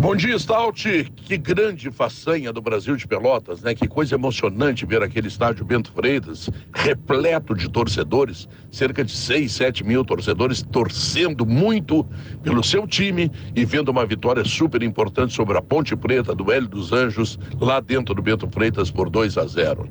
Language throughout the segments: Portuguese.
Bom dia, Stout. Que grande façanha do Brasil de Pelotas, né? Que coisa emocionante ver aquele estádio Bento Freitas repleto de torcedores, cerca de 6, 7 mil torcedores torcendo muito pelo seu time e vendo uma vitória super importante sobre a Ponte Preta do Hélio dos Anjos, lá dentro do Bento Freitas por 2 a 0.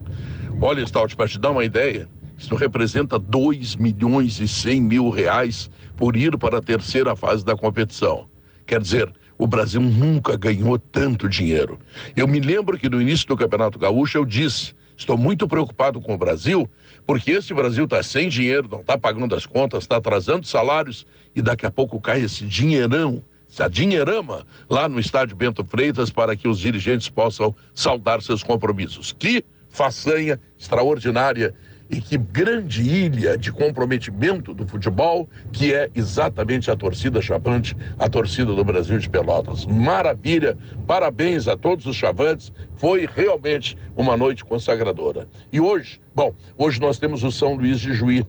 Olha, Stout, para te dar uma ideia, isso representa 2 milhões e 100 mil reais por ir para a terceira fase da competição. Quer dizer, o Brasil nunca ganhou tanto dinheiro. Eu me lembro que no início do Campeonato Gaúcho eu disse: estou muito preocupado com o Brasil, porque esse Brasil está sem dinheiro, não está pagando as contas, está atrasando salários e daqui a pouco cai esse dinheirão essa dinheirama lá no estádio Bento Freitas para que os dirigentes possam saldar seus compromissos. Que façanha extraordinária e que grande ilha de comprometimento do futebol, que é exatamente a torcida chavante, a torcida do Brasil de Pelotas. Maravilha, parabéns a todos os chavantes, foi realmente uma noite consagradora. E hoje, bom, hoje nós temos o São Luís de Juí.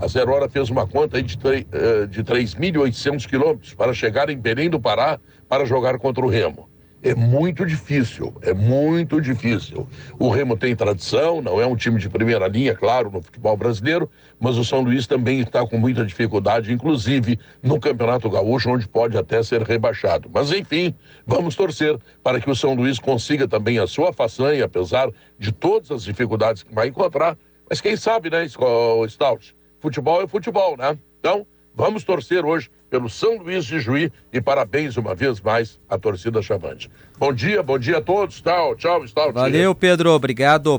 A Zero Hora fez uma conta de, eh, de 3.800 quilômetros para chegar em Belém do Pará para jogar contra o Remo é muito difícil, é muito difícil. O Remo tem tradição, não é um time de primeira linha, claro, no futebol brasileiro, mas o São Luís também está com muita dificuldade, inclusive no Campeonato Gaúcho, onde pode até ser rebaixado. Mas enfim, vamos torcer para que o São Luís consiga também a sua façanha, apesar de todas as dificuldades que vai encontrar. Mas quem sabe, né, Stout? Futebol é futebol, né? Então, vamos torcer hoje pelo São Luís de Juí e parabéns uma vez mais à torcida Chavante. Bom dia, bom dia a todos. Tchau, tchau, Valeu, Pedro. Obrigado.